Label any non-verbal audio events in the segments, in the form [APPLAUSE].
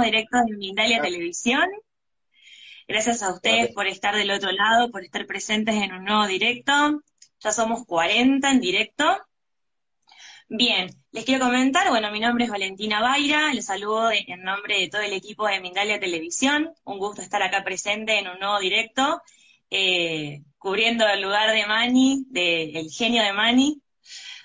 nuevo directo de Mindalia Televisión. Gracias a ustedes por estar del otro lado, por estar presentes en un nuevo directo. Ya somos 40 en directo. Bien, les quiero comentar, bueno, mi nombre es Valentina Baira, les saludo en nombre de todo el equipo de Mindalia Televisión. Un gusto estar acá presente en un nuevo directo, eh, cubriendo el lugar de Mani, del genio de Mani.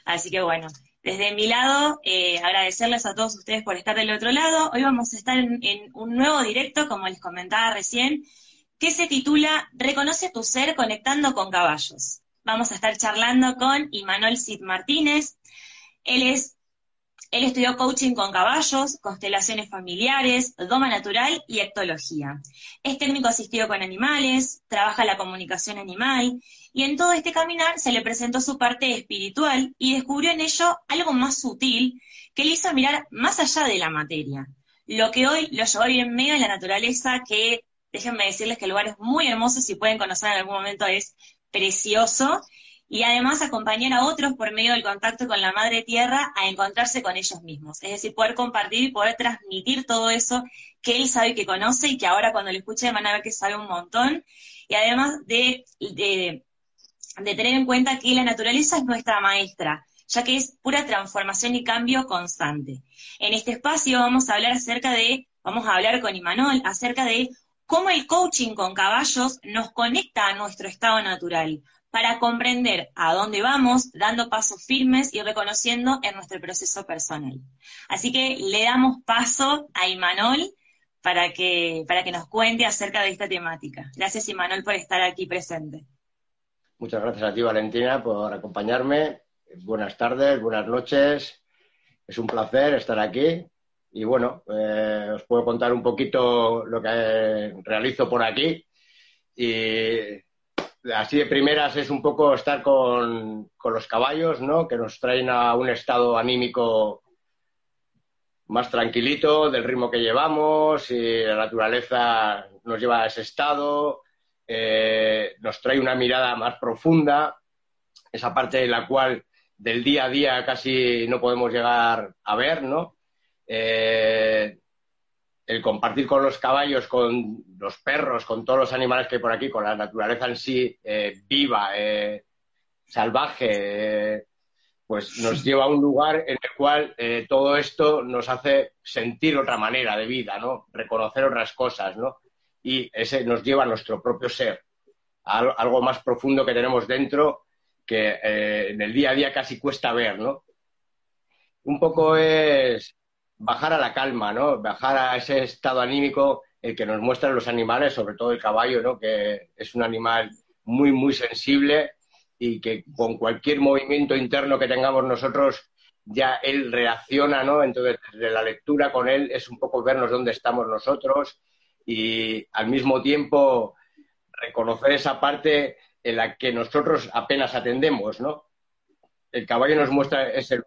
Así que bueno, desde mi lado, eh, agradecerles a todos ustedes por estar del otro lado. Hoy vamos a estar en, un nuevo directo, como les comentaba recién, que se titula Reconoce tu ser conectando con caballos. Vamos a estar charlando con Imanol Cid Martínez. Él es él estudió coaching con caballos, constelaciones familiares, doma natural y ectología. Es técnico asistido con animales, trabaja la comunicación animal y en todo este caminar se le presentó su parte espiritual y descubrió en ello algo más sutil que le hizo mirar más allá de la materia. Lo que hoy lo llevó bien medio de la naturaleza, que déjenme decirles que el lugar es muy hermoso, si pueden conocer en algún momento es precioso y además acompañar a otros por medio del contacto con la madre tierra a encontrarse con ellos mismos. Es decir, poder compartir y poder transmitir todo eso que él sabe que conoce y que ahora cuando lo escuchen van a ver que sabe un montón. Y además de, de, tener en cuenta que la naturaleza es nuestra maestra, ya que es pura transformación y cambio constante. En este espacio vamos a hablar acerca de, vamos a hablar con Imanol acerca de cómo el coaching con caballos nos conecta a nuestro estado natural, para comprender a dónde vamos, dando pasos firmes y reconociendo en nuestro proceso personal. Así que le damos paso a Imanol para que, para que nos cuente acerca de esta temática. Gracias, Imanol, por estar aquí presente. Muchas gracias a ti, Valentina, por acompañarme. Buenas tardes, buenas noches. Es un placer estar aquí. Y bueno, eh, os puedo contar un poquito lo que realizo por aquí. Y así de primeras es un poco estar con, los caballos, ¿no? Que nos traen a un estado anímico más tranquilito del ritmo que llevamos y la naturaleza nos lleva a ese estado, eh, nos trae una mirada más profunda, esa parte en la cual del día a día casi no podemos llegar a ver, ¿no? Eh, el compartir con los caballos, con los perros, con todos los animales que hay por aquí, con la naturaleza en sí eh, viva, eh, salvaje, eh, pues nos lleva a un lugar en el cual todo esto nos hace sentir otra manera de vida, ¿no? Reconocer otras cosas, ¿no? Y ese nos lleva a nuestro propio ser, a algo más profundo que tenemos dentro que en el día a día casi cuesta ver, ¿no? Un poco es bajar a la calma, ¿no? Bajar a ese estado anímico el que nos muestran los animales, sobre todo el caballo, ¿no? Que es un animal muy, muy sensible y que con cualquier movimiento interno que tengamos nosotros ya él reacciona, ¿no? Entonces, desde la lectura con él es un poco vernos dónde estamos nosotros y al mismo tiempo reconocer esa parte en la que nosotros apenas atendemos, ¿no? El caballo nos muestra ese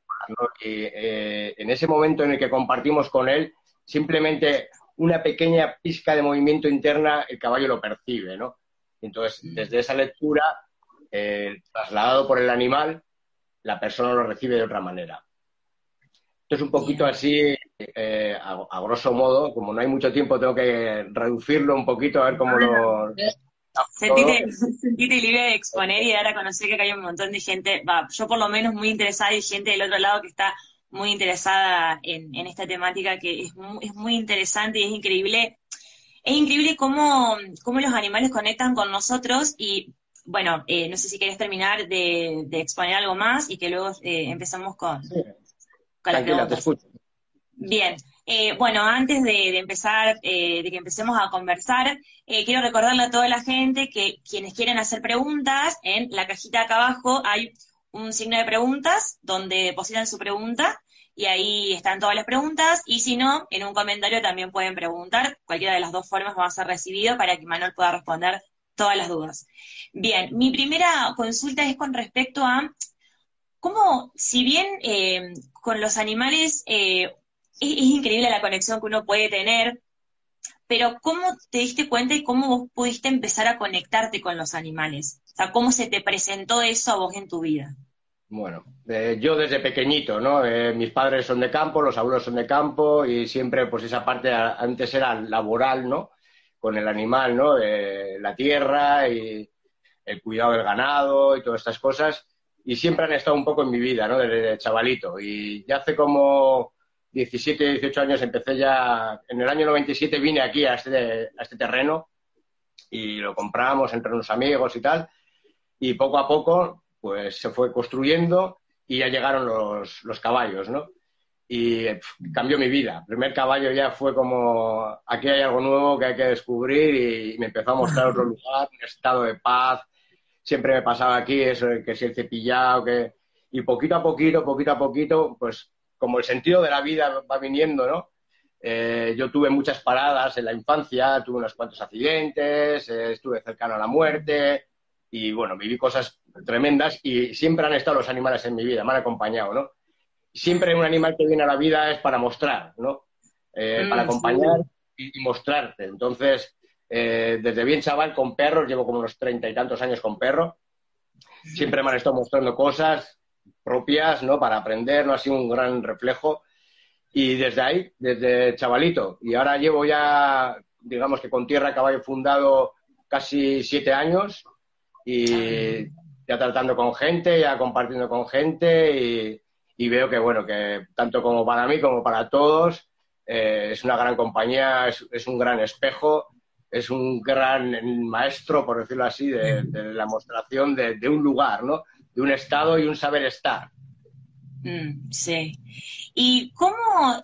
y eh, en ese momento en el que compartimos con él, simplemente una pequeña pizca de movimiento interna, el caballo lo percibe, ¿no? Entonces, desde esa lectura, eh, trasladado por el animal, la persona lo recibe de otra manera. Esto es un poquito así, eh, a, grosso modo, como no hay mucho tiempo, tengo que reducirlo un poquito a ver cómo lo, Sentite, libre de exponer y dar a conocer que hay un montón de gente, va, yo por lo menos muy interesada y gente del otro lado que está muy interesada en, esta temática que es muy, es muy interesante y es increíble. Es increíble cómo, cómo los animales conectan con nosotros y bueno, eh, no sé si querés terminar de, exponer algo más y que luego eh, empezamos con, con las preguntas. Bien, eh, bueno, antes de, empezar, eh, de que empecemos a conversar, eh, quiero recordarle a toda la gente que quienes quieren hacer preguntas, en la cajita acá abajo hay un signo de preguntas donde depositan su pregunta y ahí están todas las preguntas y si no, en un comentario también pueden preguntar, cualquiera de las dos formas va a ser recibido para que Manuel pueda responder todas las dudas. Bien, mi primera consulta es con respecto a cómo, si bien con los animales es, increíble la conexión que uno puede tener, pero ¿cómo te diste cuenta y cómo vos pudiste empezar a conectarte con los animales? O sea, ¿cómo se te presentó eso a vos en tu vida? Bueno, eh, yo desde pequeñito, ¿no? Eh, mis padres son de campo, los abuelos son de campo y siempre, pues esa parte antes era laboral, ¿no? Con el animal, ¿no? la tierra y el cuidado del ganado y todas estas cosas. Y siempre han estado un poco en mi vida, ¿no? Desde chavalito. Y ya hace como 17, 18 años empecé ya, en el año 97 vine aquí a este, a este terreno y lo compramos entre unos amigos y tal. Y poco a poco pues se fue construyendo y ya llegaron los, los caballos, ¿no? Y cambió mi vida. El primer caballo ya fue como, aquí hay algo nuevo que hay que descubrir y me empezó a mostrar otro [LAUGHS] lugar, un estado de paz. Siempre me pasaba aquí eso, que si el cepillado, que... Y poquito a poquito, poquito a poquito, pues como el sentido de la vida va viniendo, ¿no? Eh, yo tuve muchas paradas en la infancia, tuve unos cuantos accidentes, eh, estuve cercano a la muerte y bueno, viví cosas tremendas y siempre han estado los animales en mi vida, me han acompañado, ¿no? Siempre un animal que viene a la vida es para mostrar, ¿no? Eh, para mm, acompañar y, mostrarte. Entonces, eh, desde bien chaval con perros, llevo como unos treinta y tantos años con perro, siempre me han estado mostrando cosas propias, ¿no? Para aprender, ¿no? Ha sido un gran reflejo. Y desde ahí, desde chavalito, y ahora llevo ya, digamos que con Tierra Caballo fundado casi siete años, y ya tratando con gente, ya compartiendo con gente y, veo que, bueno, que tanto como para mí como para todos eh, es una gran compañía, es, un gran espejo, es un gran maestro, por decirlo así, de, la mostración de, un lugar, ¿no? De un estado y un saber estar. Mm, sí. ¿Y cómo,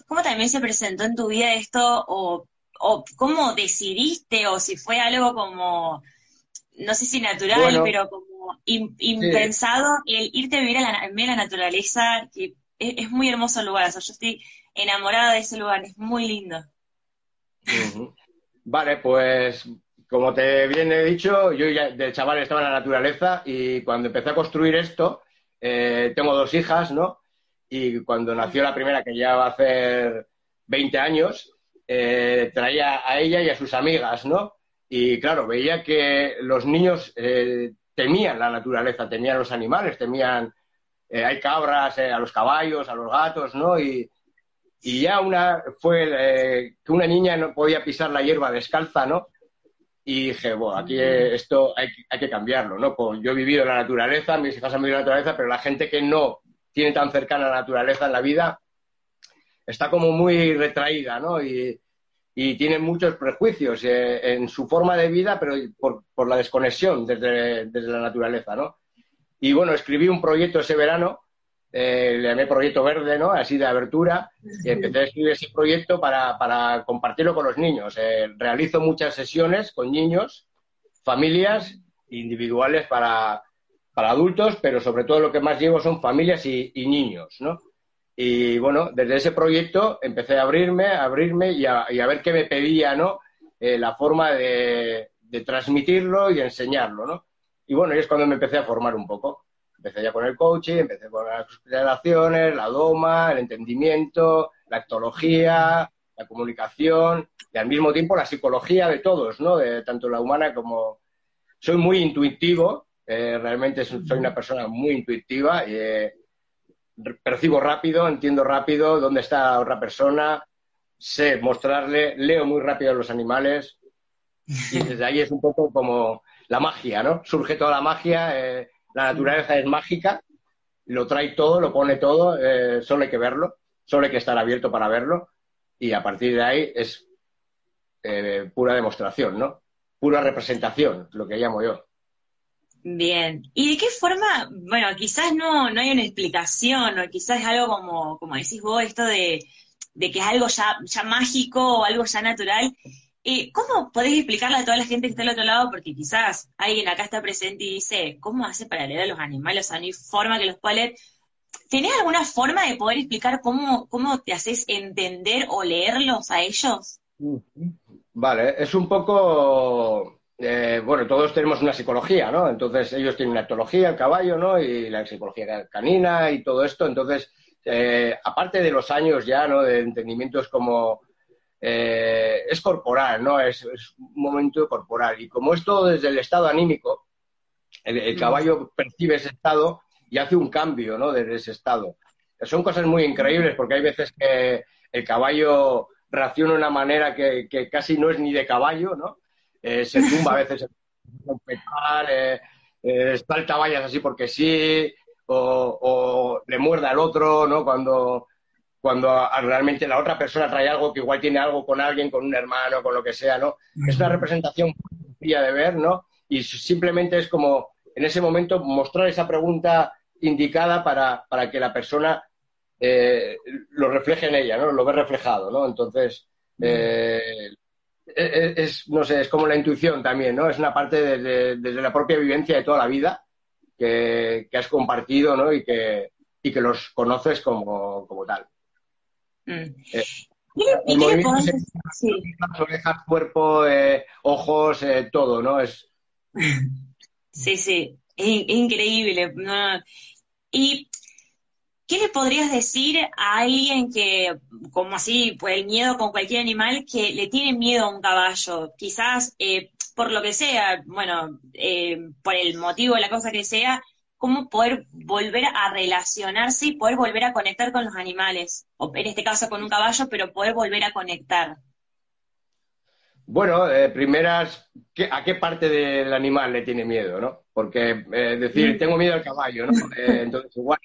cómo también se presentó en tu vida esto o, o cómo decidiste o si fue algo como no sé si natural, pero como impensado, el irte a vivir a la, en la naturaleza, que es, muy hermoso el lugar. yo estoy enamorada de ese lugar, es muy lindo. Vale, pues como te bien he dicho, yo ya de chaval estaba en la naturaleza y cuando empecé a construir esto, eh, tengo dos hijas, ¿no? Y cuando nació la primera, que ya va a hacer 20 años, eh, traía a ella y a sus amigas, ¿no? Y claro, veía que los niños eh, temían la naturaleza, temían los animales, temían, hay cabras, a los caballos, a los gatos, ¿no? Y, ya una fue que una niña no podía pisar la hierba descalza, ¿no? Y dije, bueno, aquí esto hay, hay, que cambiarlo, ¿no? Pues yo he vivido la naturaleza, mis hijas han vivido la naturaleza, pero la gente que no tiene tan cercana la naturaleza en la vida está como muy retraída, ¿no? Y, y tienen muchos prejuicios eh, en su forma de vida, pero por, la desconexión desde, la naturaleza, ¿no? Y bueno, escribí un proyecto ese verano, eh, le llamé Proyecto Verde, ¿no? Así de abertura, y empecé a escribir ese proyecto para, compartirlo con los niños. Eh, realizo muchas sesiones con niños, familias individuales para, adultos, pero sobre todo lo que más llevo son familias y, y niños, ¿no? Y bueno, desde ese proyecto empecé a abrirme, a abrirme y a, ver qué me pedía, ¿no? Eh, la forma de, transmitirlo y de enseñarlo, ¿no? Y bueno, y es cuando me empecé a formar un poco. Empecé ya con el coaching, empecé con las relaciones, la doma, el entendimiento, la actología, la comunicación y al mismo tiempo la psicología de todos, ¿no? De tanto la humana como... Soy muy intuitivo, eh, realmente soy una persona muy intuitiva y... Eh, percibo rápido, entiendo rápido dónde está otra persona, sé mostrarle, leo muy rápido a los animales y desde ahí es un poco como la magia, ¿no? Surge toda la magia, eh, la naturaleza es mágica, lo trae todo, lo pone todo, eh, solo hay que verlo, solo hay que estar abierto para verlo y a partir de ahí es eh, pura demostración, ¿no? Pura representación, lo que llamo yo. Bien. ¿Y de qué forma? Bueno, quizás no, no hay una explicación, o quizás es algo como, como decís vos, esto de, que es algo ya, ya mágico o algo ya natural. Eh, ¿Cómo podés explicarle a toda la gente que está al otro lado? Porque quizás alguien acá está presente y dice, ¿cómo hace para leer a los animales? O sea, no forma que los pueda leer. ¿Tenés alguna forma de poder explicar cómo, cómo te haces entender o leerlos a ellos? Vale, es un poco eh, bueno, todos tenemos una psicología, ¿no? Entonces ellos tienen una etología, el caballo, ¿no? Y la psicología canina y todo esto. Entonces, eh, aparte de los años ya, ¿no? De entendimiento es como... Eh, es corporal, ¿no? Es, un momento corporal. Y como es todo desde el estado anímico, el, caballo percibe ese estado y hace un cambio, ¿no? Desde ese estado. Son cosas muy increíbles porque hay veces que el caballo reacciona de una manera que, casi no es ni de caballo, ¿no? Eh, se tumba a veces un petal, eh, eh, salta vallas así porque sí, o, le muerde al otro, ¿no? Cuando, cuando realmente la otra persona trae algo que igual tiene algo con alguien, con un hermano, con lo que sea, ¿no? Es una representación sencilla de ver, ¿no? Y simplemente es como en ese momento mostrar esa pregunta indicada para, para que la persona eh, lo refleje en ella, ¿no? Lo ve reflejado, ¿no? Entonces, eh, es, no sé, es como la intuición también, ¿no? Es una parte desde, la propia vivencia de toda la vida que, has compartido, ¿no? Y que, y que los conoces como, como tal. Mm. Eh, ¿Y qué orejas, cuerpo, ojos, todo, ¿no? Es... [LAUGHS] Sí, sí, es, increíble. Y ¿Qué le podrías decir a alguien que, como así, pues el miedo con cualquier animal, que le tiene miedo a un caballo? Quizás eh, por lo que sea, bueno, eh, por el motivo, la cosa que sea, cómo poder volver a relacionarse y poder volver a conectar con los animales, o en este caso con un caballo, pero poder volver a conectar. Bueno, eh, primeras, ¿a qué parte del animal le tiene miedo, no? Porque decir, mm. tengo miedo al caballo, ¿no? [LAUGHS] entonces, igual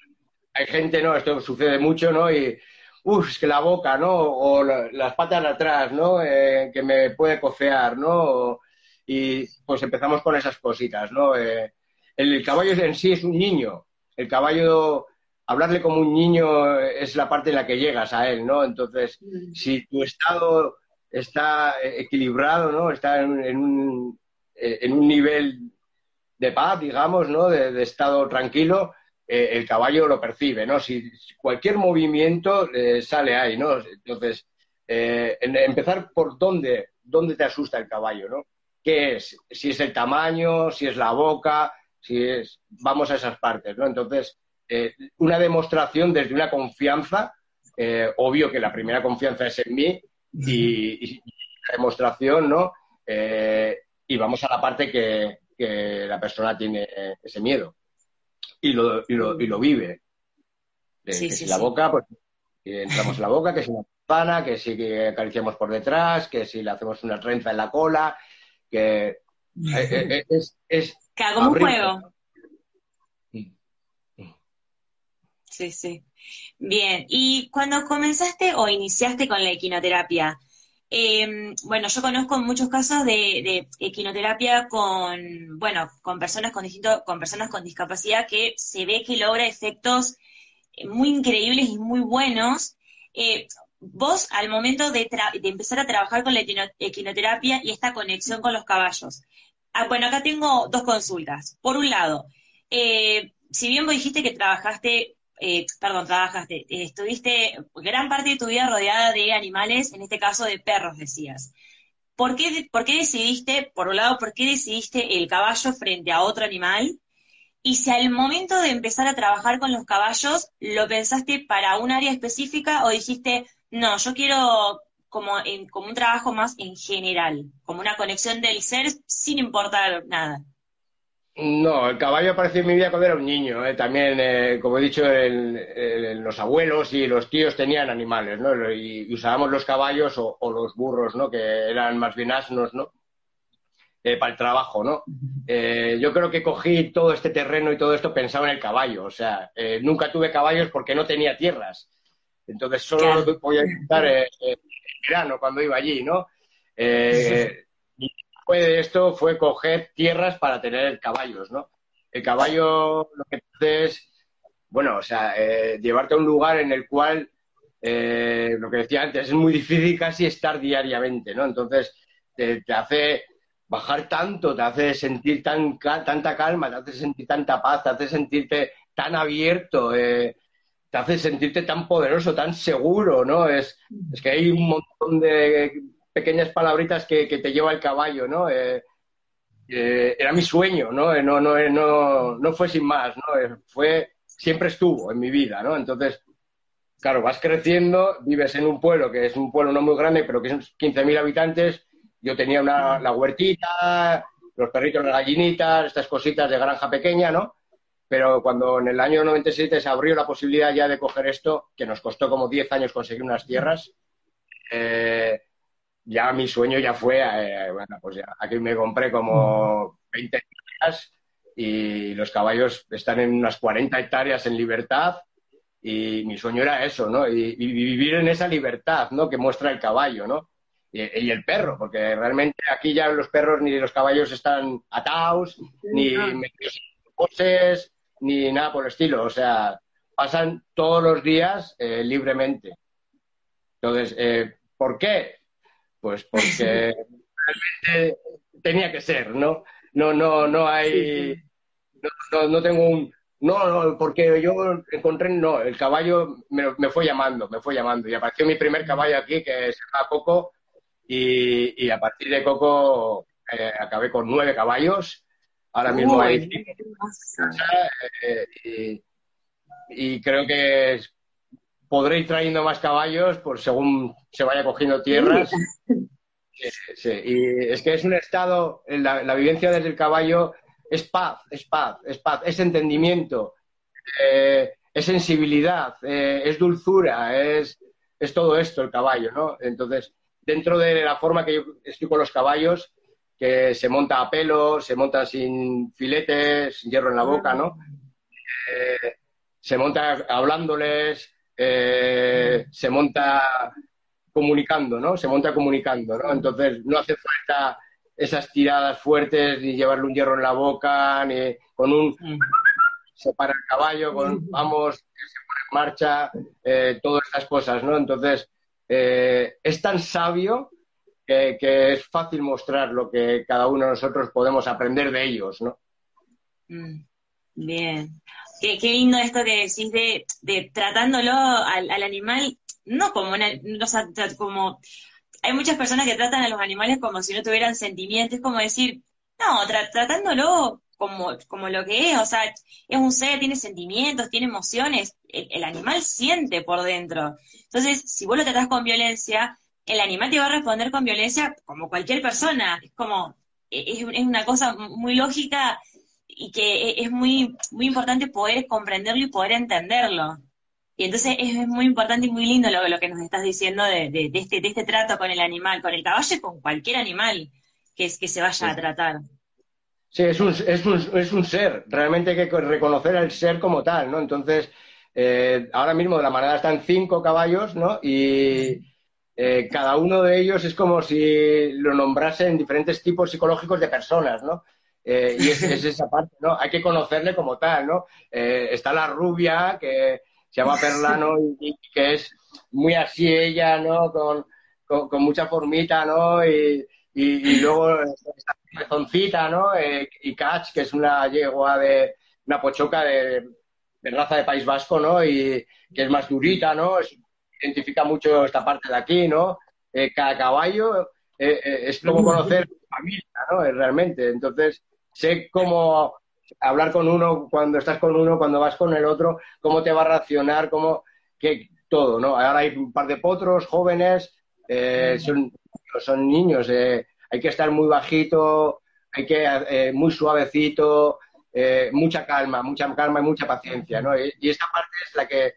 hay gente, ¿no? Esto sucede mucho, ¿no? Y, uff, es que la boca, ¿no? O las patas atrás, ¿no? Eh, que me puede cofear, ¿no? y pues empezamos con esas cositas, ¿no? Eh, el caballo en sí es un niño. El caballo, hablarle como un niño es la parte en la que llegas a él, ¿no? Entonces, mm. si tu estado está equilibrado, ¿no? Está en, un, en un nivel de paz, digamos, ¿no? de estado tranquilo, eh, el caballo lo percibe, ¿no? Si, cualquier movimiento eh, sale ahí, ¿no? Entonces, eh, empezar por dónde, dónde te asusta el caballo, ¿no? ¿Qué es? Si es el tamaño, si es la boca, si es... Vamos a esas partes, ¿no? Entonces, una demostración desde una confianza, obvio que la primera confianza es en mí y, la demostración, ¿no? y vamos a la parte que la persona tiene ese miedo y lo, y lo, y lo vive. que si la boca, pues entramos en la boca, que si una pana, que si acariciamos por detrás, que si le hacemos una trenza en la cola, que eh, eh, eh, es, es que hago un juego. Sí, sí. Bien, y cuando comenzaste o iniciaste con la equinoterapia, eh, bueno, yo conozco muchos casos de, equinoterapia con, bueno, con personas con distinto, con personas con discapacidad que se ve que logra efectos eh, muy increíbles y muy buenos. Eh, vos, al momento de, empezar a trabajar con la equinoterapia y esta conexión con los caballos, ah, bueno, acá tengo dos consultas. Por un lado, eh, si bien vos dijiste que trabajaste eh, perdón, trabajaste, eh, estuviste gran parte de tu vida rodeada de animales, en este caso de perros, decías. ¿Por qué, ¿Por qué decidiste, por un lado, por qué decidiste el caballo frente a otro animal? Y si al momento de empezar a trabajar con los caballos, ¿lo pensaste para un área específica o dijiste, no, yo quiero como, en, como un trabajo más en general, como una conexión del ser sin importar nada? No, el caballo apareció en mi vida cuando era un niño. ¿eh? También, eh, como he dicho, los abuelos y los tíos tenían animales, ¿no? Y, usábamos los caballos o, los burros, ¿no? Que eran más bien asnos, ¿no? Eh, para el trabajo, ¿no? yo creo que cogí todo este terreno y todo esto pensaba en el caballo. O sea, nunca tuve caballos porque no tenía tierras. Entonces solo lo podía en verano cuando iba allí, ¿no? de esto fue coger tierras para tener caballos, ¿no? El caballo lo que hace es, bueno, o sea, eh, llevarte a un lugar en el cual, eh, lo que decía antes, es muy difícil casi estar diariamente, ¿no? Entonces, te, hace bajar tanto, te hace sentir tan, tanta calma, te hace sentir tanta paz, te hace sentirte tan abierto, eh, te hace sentirte tan poderoso, tan seguro, ¿no? Es, es que hay un montón de pequeñas palabritas que, te lleva el caballo, ¿no? Eh, eh, era mi sueño, ¿no? Eh, no, no, no, no fue sin más, ¿no? fue, siempre estuvo en mi vida, ¿no? Entonces, claro, vas creciendo, vives en un pueblo que es un pueblo no muy grande, pero que son 15.000 habitantes. Yo tenía una, la huertita, los perritos, las gallinitas, estas cositas de granja pequeña, ¿no? Pero cuando en el año 97 se abrió la posibilidad ya de coger esto, que nos costó como 10 años conseguir unas tierras, eh, ya mi sueño ya fue, eh, bueno, pues ya aquí me compré como 20 hectáreas y los caballos están en unas 40 hectáreas en libertad y mi sueño era eso, ¿no? Y, vivir en esa libertad, ¿no? Que muestra el caballo, ¿no? Y, el perro, porque realmente aquí ya los perros ni los caballos están atados, ni metidos en poses, ni nada por el estilo. O sea, pasan todos los días eh, libremente. Entonces, eh, ¿por qué? Pues porque [LAUGHS] realmente tenía que ser, ¿no? No, no, no hay. No, no, tengo un. No, no, porque yo encontré. No, el caballo me, fue llamando, me fue llamando. Y apareció mi primer caballo aquí, que se llama Coco. Y, y a partir de Coco eh, acabé con nueve caballos Ahora mismo hay eh, y, creo que podré ir trayendo más caballos por según se vaya cogiendo tierras. [LAUGHS] Y es que es un estado, la, vivencia desde el caballo es paz, es paz, es paz, es entendimiento, eh, es sensibilidad, eh, es dulzura, es, es todo esto el caballo, ¿no? Entonces, dentro de la forma que yo estoy con los caballos, que se monta a pelo, se monta sin filetes, sin hierro en la boca, ¿no? Eh, se monta hablándoles, eh, se monta comunicando, ¿no? Se monta comunicando, ¿no? Entonces no hace falta esas tiradas fuertes, ni llevarle un hierro en la boca, ni con un... Se para el caballo, con vamos, se pone en marcha, eh, todas estas cosas, ¿no? Entonces, es tan sabio que, es fácil mostrar lo que cada uno de nosotros podemos aprender de ellos, ¿no? Mm, bien. Qué, lindo esto que decís de, de tratándolo al, animal, no como, una, como... Hay muchas personas que tratan a los animales como si no tuvieran sentimientos, es como decir, no, tratándolo como, como lo que es, o sea, es un ser, tiene sentimientos, tiene emociones, el, el, animal siente por dentro. Entonces, si vos lo tratás con violencia, el animal te va a responder con violencia como cualquier persona. Es como, e, es, una cosa muy lógica y que e, es muy, muy importante poder comprenderlo y poder entenderlo. Y entonces es, muy importante y muy lindo lo, lo que nos estás diciendo de, de, este, de este trato con el animal, con el caballo y con cualquier animal que, que se vaya a tratar. Sí, es un, es, un, es un ser. Realmente hay que reconocer al ser como tal, ¿no? Entonces, eh, ahora mismo de la manada están cinco caballos, ¿no? Y, eh, cada uno de ellos es como si lo nombrasen diferentes tipos psicológicos de personas, ¿no? Eh, y es, esa parte, ¿no? Hay que conocerle como tal, ¿no? Eh, está la rubia, que se llama Perlano y, que es muy así ella, ¿no? Con, con, mucha formita, ¿no? Y, y, luego está pezoncita, ¿no? y Catch, que es una yegua de una pochoca de, de, raza de País Vasco, ¿no? Y que es más durita, ¿no? Es identifica mucho esta parte de aquí, ¿no? Eh, cada caballo eh, eh, es como conocer familia, ¿no? realmente. Entonces, sé cómo hablar con uno cuando estás con uno, cuando vas con el otro, cómo te va a reaccionar, cómo, que todo, ¿no? Ahora hay un par de potros jóvenes, son, son niños, hay que estar muy bajito, hay que muy suavecito, mucha calma, mucha calma y mucha paciencia, ¿no? y, esta parte es la que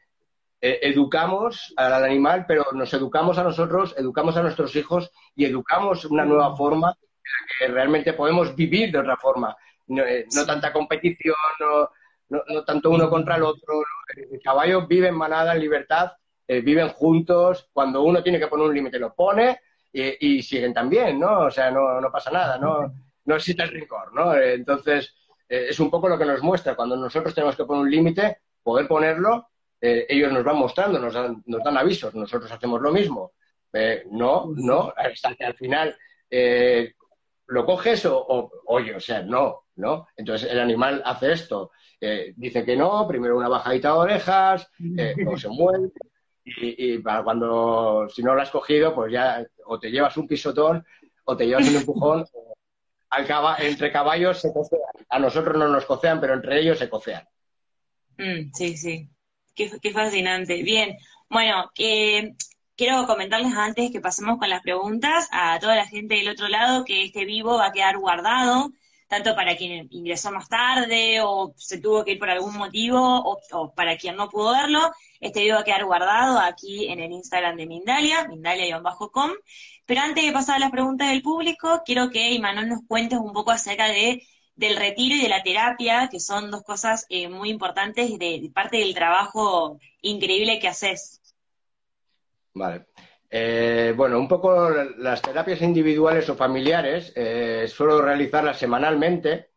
eh, educamos al animal, pero nos educamos a nosotros, educamos a nuestros hijos y educamos una nueva forma en la que realmente podemos vivir de otra forma. No, eh, tanta competición, no, tanto uno contra el otro. El caballo vive en manada, en libertad, eh, viven juntos. Cuando uno tiene que poner un límite, lo pone y, siguen también, ¿no? O sea, no, no pasa nada, no, no existe el rincón, ¿no? Entonces, es un poco lo que nos muestra. Cuando nosotros tenemos que poner un límite, poder ponerlo eh, ellos nos van mostrando, nos dan, nos dan avisos, nosotros hacemos lo mismo. Eh, no, no, hasta que al final eh, lo coges o, oye, o sea, no, ¿no? Entonces el animal hace esto, dice que no, primero una bajadita de orejas, o se mueve, y, para cuando, si no lo has cogido, pues ya o te llevas un pisotón o te llevas un empujón. Al entre caballos se cocean. A nosotros no nos cocean, pero entre ellos se cocean. Mm, sí, sí. Qué, fascinante. Bien, bueno, eh, quiero comentarles antes que pasemos con las preguntas a toda la gente del otro lado que este vivo va a quedar guardado tanto para quien ingresó más tarde o se tuvo que ir por algún motivo o, para quien no pudo verlo. Este video va a quedar guardado aquí en el Instagram de Mindalia, mindalia-com. Pero antes de pasar a las preguntas del público, quiero que Imanol nos cuentes un poco acerca de del retiro y de la terapia, que son dos cosas eh, muy importantes de, parte del trabajo increíble que haces. Vale. Eh, bueno, un poco las terapias individuales o familiares eh, suelo realizarlas semanalmente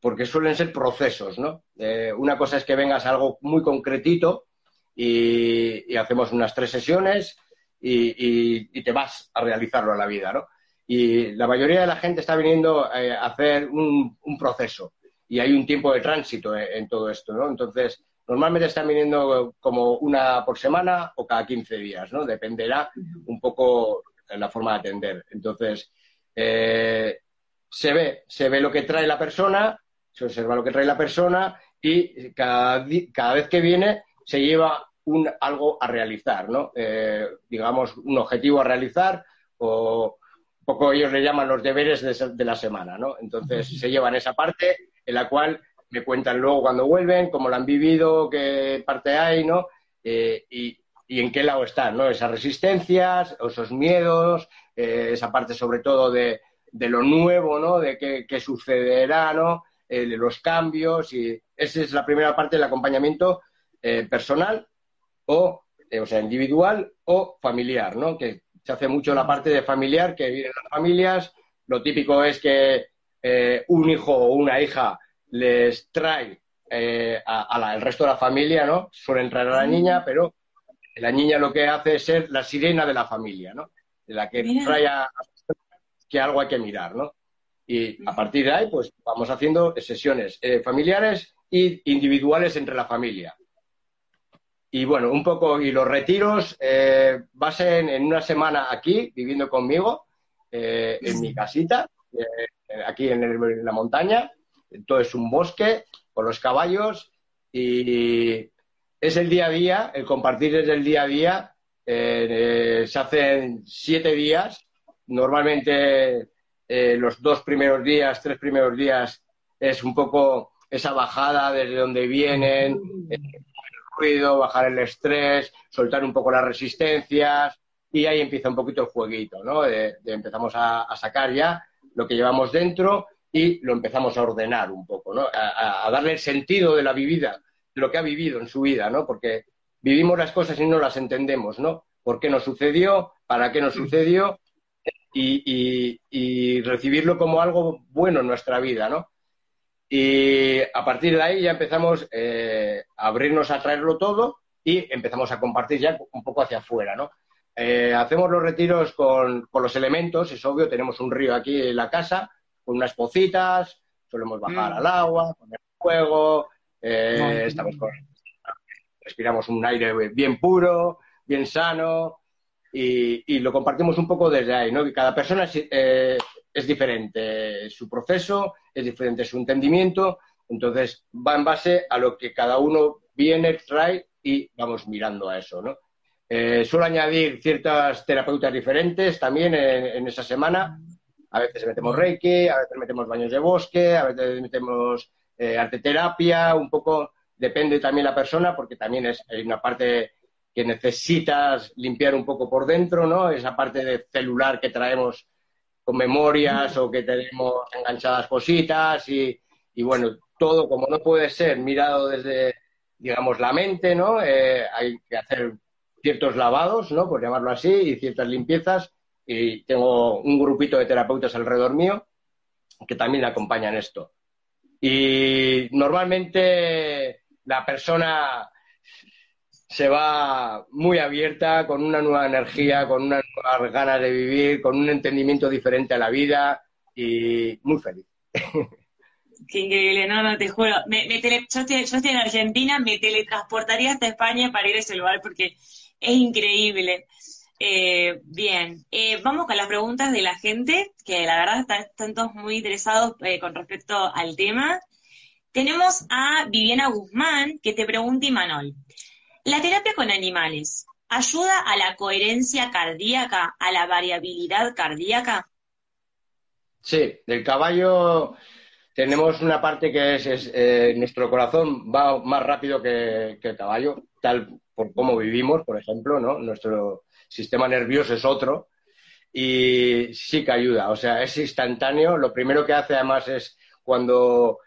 porque suelen ser procesos, ¿no? una cosa es que vengas a algo muy concretito y, hacemos unas tres sesiones y, te vas a realizarlo a la vida, ¿no? Y la mayoría de la gente está viniendo eh, a hacer un, proceso y hay un tiempo de tránsito en, todo esto, ¿no? Entonces, normalmente están viniendo como una por semana o cada 15 días, ¿no? Dependerá un poco la forma de atender. Entonces, eh, se ve, se ve lo que trae la persona, se observa lo que trae la persona y cada, cada vez que viene se lleva un, algo a realizar, ¿no? Eh, digamos, un objetivo a realizar o poco ellos le llaman los deberes de, la semana, ¿no? Entonces se llevan esa parte en la cual me cuentan luego cuando vuelven, cómo lo han vivido, qué parte hay, ¿no? Eh, y, en qué lado están, ¿no? Esas resistencias, esos miedos, eh, esa parte sobre todo de, lo nuevo, ¿no? De qué, sucederá, ¿no? Eh, de los cambios y esa es la primera parte del acompañamiento personal o, o sea, individual o familiar, ¿no? Que se hace mucho la parte de familiar, que vienen las familias. Lo típico es que eh, un hijo o una hija les trae eh, al resto de la familia, ¿no? Suelen traer a la niña, pero la niña lo que hace es ser la sirena de la familia, ¿no? De la que trae a, que algo hay que mirar, ¿no? Y a partir de ahí, pues vamos haciendo sesiones eh, familiares e individuales entre la familia. Y bueno, un poco, y los retiros eh, en una semana aquí, viviendo conmigo, eh, en mi casita, eh, aquí en, la montaña. Todo es un bosque, con los caballos, y es el día a día, el compartir es el día a día. Eh, se hacen siete días, normalmente los dos primeros días, tres primeros días, es un poco esa bajada desde donde vienen, ruido, bajar el estrés, soltar un poco las resistencias y ahí empieza un poquito el jueguito, ¿no? De, empezamos a, sacar ya lo que llevamos dentro y lo empezamos a ordenar un poco, ¿no? A, darle el sentido de la vivida, de lo que ha vivido en su vida, ¿no? Porque vivimos las cosas y no las entendemos, ¿no? ¿Por qué nos sucedió? ¿Para qué nos sucedió? Y, y recibirlo como algo bueno en nuestra vida, ¿no? Y a partir de ahí ya empezamos eh, a abrirnos a traerlo todo y empezamos a compartir ya un poco hacia afuera, ¿no? Eh, hacemos los retiros con, los elementos, es obvio, tenemos un río aquí en la casa, con unas pocitas, solemos bajar mm. al agua, poner fuego, eh, estamos respiramos un aire bien puro, bien sano, y, lo compartimos un poco desde ahí, ¿no? Que cada persona es diferente su proceso, es diferente su entendimiento, entonces va en base a lo que cada uno viene, trae y vamos mirando a eso, ¿no? Eh, suelo añadir ciertas terapeutas diferentes también en, esa semana. A veces metemos reiki, a veces metemos baños de bosque, a veces metemos eh, arte terapia, un poco depende también la persona, porque también es, hay una parte que necesitas limpiar un poco por dentro, ¿no? Esa parte de celular que traemos con memorias o que tenemos enganchadas cositas y, bueno, todo como no puede ser mirado desde, digamos, la mente, ¿no? Eh, hay que hacer ciertos lavados, ¿no? Por llamarlo así, y ciertas limpiezas. Y tengo un grupito de terapeutas alrededor mío que también acompañan esto. Y normalmente la persona se va muy abierta, con una nueva energía, con unas nuevas ganas de vivir, con un entendimiento diferente a la vida y muy feliz. [LAUGHS] Qué increíble, no, no, te juro. Me, yo, estoy, en Argentina, me teletransportaría hasta España para ir a ese lugar porque es increíble. Eh, bien, eh, vamos con las preguntas de la gente, que la verdad están, todos muy interesados eh, con respecto al tema. Tenemos a Viviana Guzmán, que te pregunta, Imanol, la terapia con animales ayuda a la coherencia cardíaca, a la variabilidad cardíaca. Sí, el caballo tenemos una parte que es, eh, nuestro corazón va más rápido que, el caballo, tal por cómo vivimos, por ejemplo, ¿no? Nuestro sistema nervioso es otro y sí que ayuda, o sea, es instantáneo. Lo primero que hace además es cuando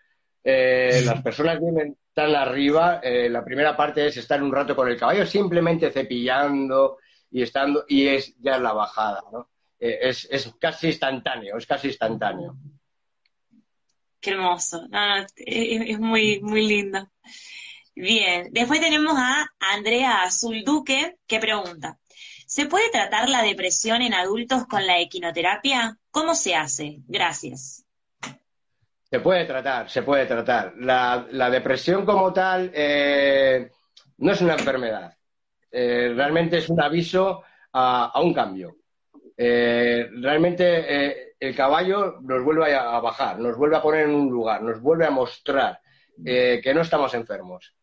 eh, las personas vienen tan arriba, eh, la primera parte es estar un rato con el caballo, simplemente cepillando y estando, y es ya la bajada, ¿no? es, es casi instantáneo, es casi instantáneo. Qué hermoso. es, muy, muy lindo. Bien, después tenemos a Andrea Azul Duque que pregunta, ¿se puede tratar la depresión en adultos con la equinoterapia? ¿Cómo se hace? Gracias. Se puede tratar, se puede tratar. La, depresión como tal eh, no es una enfermedad. Eh, realmente es un aviso a, un cambio. Eh, realmente el caballo nos vuelve a, bajar, nos vuelve a poner en un lugar, nos vuelve a mostrar que no estamos enfermos,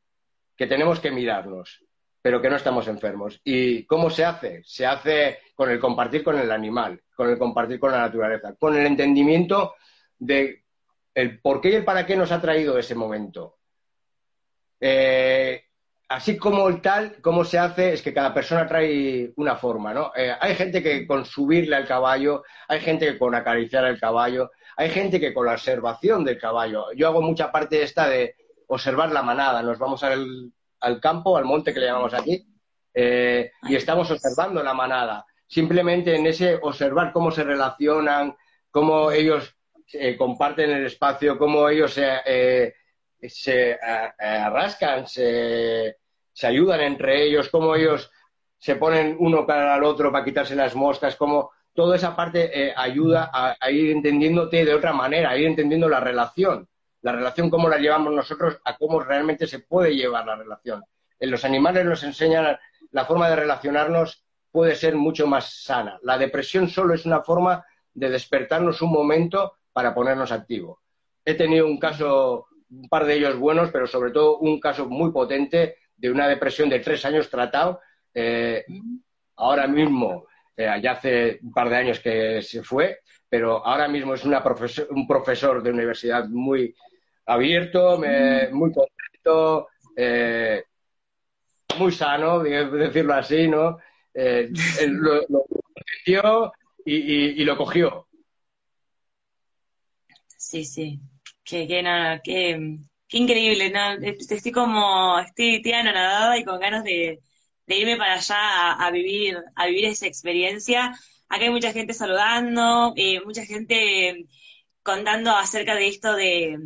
que tenemos que mirarnos, pero que no estamos enfermos. ¿Y cómo se hace? Se hace con el compartir con el animal, con el compartir con la naturaleza, con el entendimiento de el por qué y el para qué nos ha traído ese momento. Eh, así como el tal, cómo se hace es que cada persona trae una forma, ¿no? Eh, hay gente que con subirle al caballo, hay gente que con acariciar al caballo, hay gente que con la observación del caballo. Yo hago mucha parte esta de observar la manada. Nos vamos al, campo, al monte que le llamamos aquí, eh, y estamos observando la manada. Simplemente en ese observar cómo se relacionan, cómo ellos eh, comparten el espacio, cómo ellos se se arrascan, se, ayudan entre ellos, cómo ellos se ponen uno para el otro para quitarse las moscas, cómo toda esa parte eh, ayuda a, ir entendiéndote de otra manera, a ir entendiendo la relación, la relación cómo la llevamos nosotros a cómo realmente se puede llevar la relación. En los animales nos enseñan la forma de relacionarnos puede ser mucho más sana. La depresión solo es una forma de despertarnos un momento para ponernos activos. He tenido un caso un par de ellos buenos, pero sobre todo un caso muy potente de una depresión de tres años tratado. Eh, ahora mismo, eh, ya hace un par de años que se fue, pero ahora mismo es una un profesor de universidad muy abierto, muy contento, eh, muy sano, decirlo así, ¿no? lo, lo y, y lo cogió. Sí, sí. Qué, qué, qué, qué increíble, ¿no? Estoy como, estoy, estoy anonadada y con ganas de, irme para allá a, vivir, a vivir esa experiencia. Acá hay mucha gente saludando, eh, mucha gente contando acerca de esto de,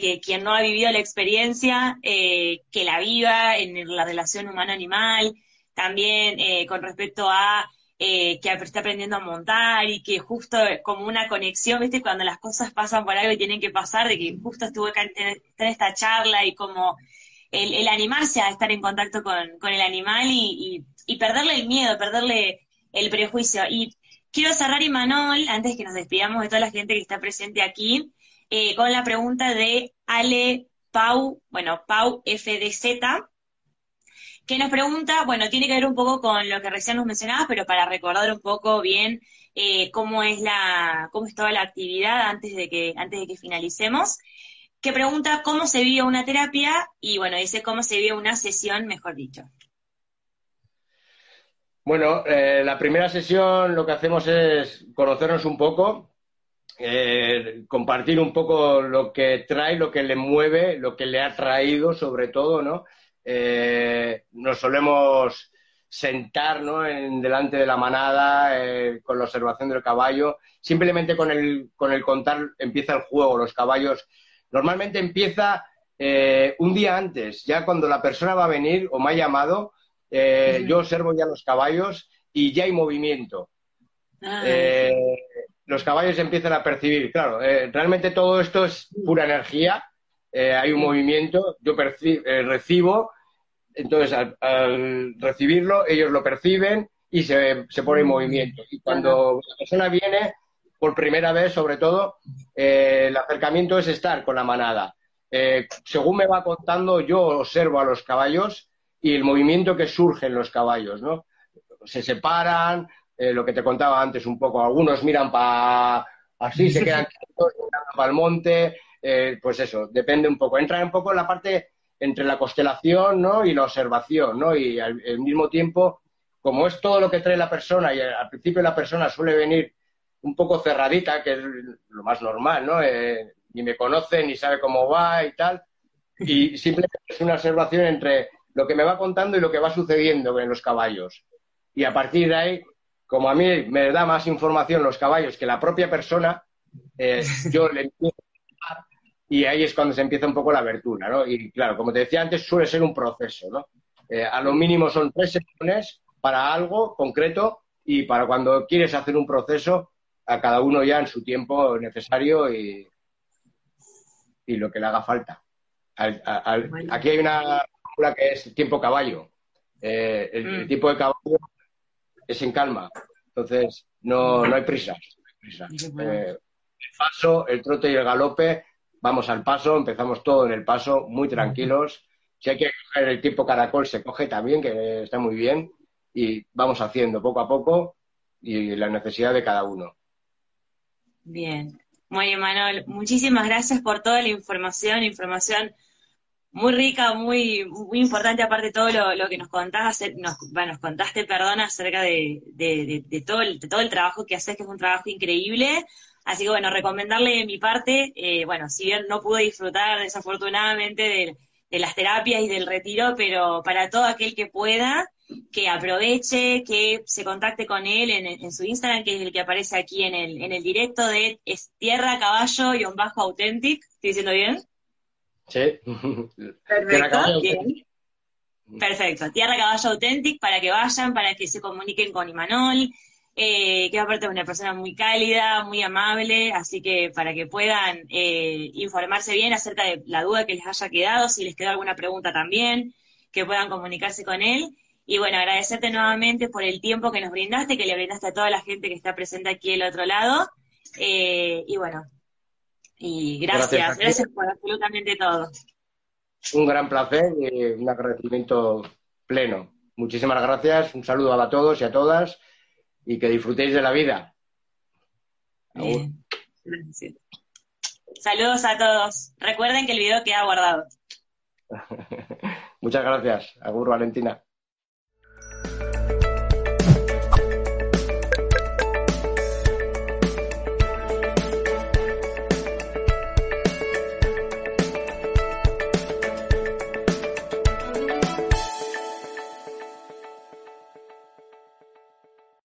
que quien no ha vivido la experiencia, eh, que la viva en la relación humano-animal, también eh, con respecto a eh, que está aprendiendo a montar y que justo como una conexión, ¿viste? Cuando las cosas pasan por algo y tienen que pasar, de que justo estuve en esta charla y como el, animarse a estar en contacto con, el animal y, perderle el miedo, perderle el prejuicio. Y quiero cerrar, Imanol, antes que nos despidamos de toda la gente que está presente aquí, eh, con la pregunta de Ale Pau, bueno, Pau FDZ, que nos pregunta, bueno, tiene que ver un poco con lo que recién nos mencionabas, pero para recordar un poco bien eh, cómo es la, cómo es toda la actividad antes de que, antes de que finalicemos, que pregunta cómo se vive una terapia y bueno, dice cómo se vive una sesión, mejor dicho. Bueno, eh, la primera sesión lo que hacemos es conocernos un poco, eh, compartir un poco lo que trae, lo que le mueve, lo que le ha traído sobre todo, ¿no? Eh, nos solemos sentar ¿no? en, delante de la manada eh, con la observación del caballo. Simplemente con el, con el contar empieza el juego. Los caballos normalmente empieza eh, un día antes, ya cuando la persona va a venir o me ha llamado, yo observo ya los caballos y ya hay movimiento. Ah, los caballos empiezan a percibir, claro, realmente todo esto es pura energía eh, hay un movimiento, yo eh, recibo, entonces al, recibirlo ellos lo perciben y se, pone en movimiento. Y cuando la persona viene, por primera vez sobre todo, eh, el acercamiento es estar con la manada. según me va contando, yo observo a los caballos y el movimiento que surge en los caballos, ¿no? Se separan, lo que te contaba antes un poco, algunos miran para así se [LAUGHS] quedan para el monte, eh, pues eso, depende un poco. Entra un poco en la parte entre la constelación ¿no? y la observación, ¿no? Y al, mismo tiempo, como es todo lo que trae la persona, y al principio la persona suele venir un poco cerradita, que es lo más normal, ¿no? Eh, ni me conoce, ni sabe cómo va y tal. Y [LAUGHS] simplemente es una observación entre lo que me va contando y lo que va sucediendo en los caballos. Y a partir de ahí, como a mí me da más información los caballos que la propia persona, eh, [LAUGHS] yo le empiezo y ahí es cuando se empieza un poco la abertura, ¿no? Y claro, como te decía antes, suele ser un proceso, ¿no? Eh, a lo mínimo son tres sesiones para algo concreto y para cuando quieres hacer un proceso, a cada uno ya en su tiempo necesario y, y lo que le haga falta. aquí hay una fórmula que es tiempo caballo. Eh, el, mm. tipo de caballo es en calma, entonces no, no hay prisa. Eh, el paso, el trote y el galope, vamos al paso, empezamos todo en el paso, muy tranquilos. Si hay que coger el tiempo caracol, se coge también, que está muy bien, y vamos haciendo poco a poco y la necesidad de cada uno. Bien. Muy bien, Manuel. Muchísimas gracias por toda la información, información muy rica, muy, muy importante, aparte de todo lo, que nos contaste, nos, bueno, nos contaste, perdón, acerca de, de, todo el, de todo el trabajo que haces, que es un trabajo increíble. Así que bueno, recomendarle de mi parte, eh, bueno, si bien no pude disfrutar desafortunadamente de, de las terapias y del retiro, pero para todo aquel que pueda, que aproveche, que se contacte con él en, su Instagram, que es el que aparece aquí en el, en el directo de es tierra caballo y un bajo authentic. ¿Estoy diciendo bien? Sí. Perfecto. Bien. Perfecto. Tierra Caballo Authentic para que vayan, para que se comuniquen con Imanol, eh, que aparte es una persona muy cálida, muy amable, así que para que puedan eh, informarse bien acerca de la duda que les haya quedado, si les quedó alguna pregunta también, que puedan comunicarse con él. Y bueno, agradecerte nuevamente por el tiempo que nos brindaste, que le brindaste a toda la gente que está presente aquí al otro lado. Eh, y bueno, y gracias, gracias, por absolutamente todo. Un gran placer y un agradecimiento pleno. Muchísimas gracias, un saludo a todos y a todas y que disfrutéis de la vida. Saludos a todos. Recuerden que el video queda guardado. [LAUGHS] Muchas gracias. Agur, Valentina.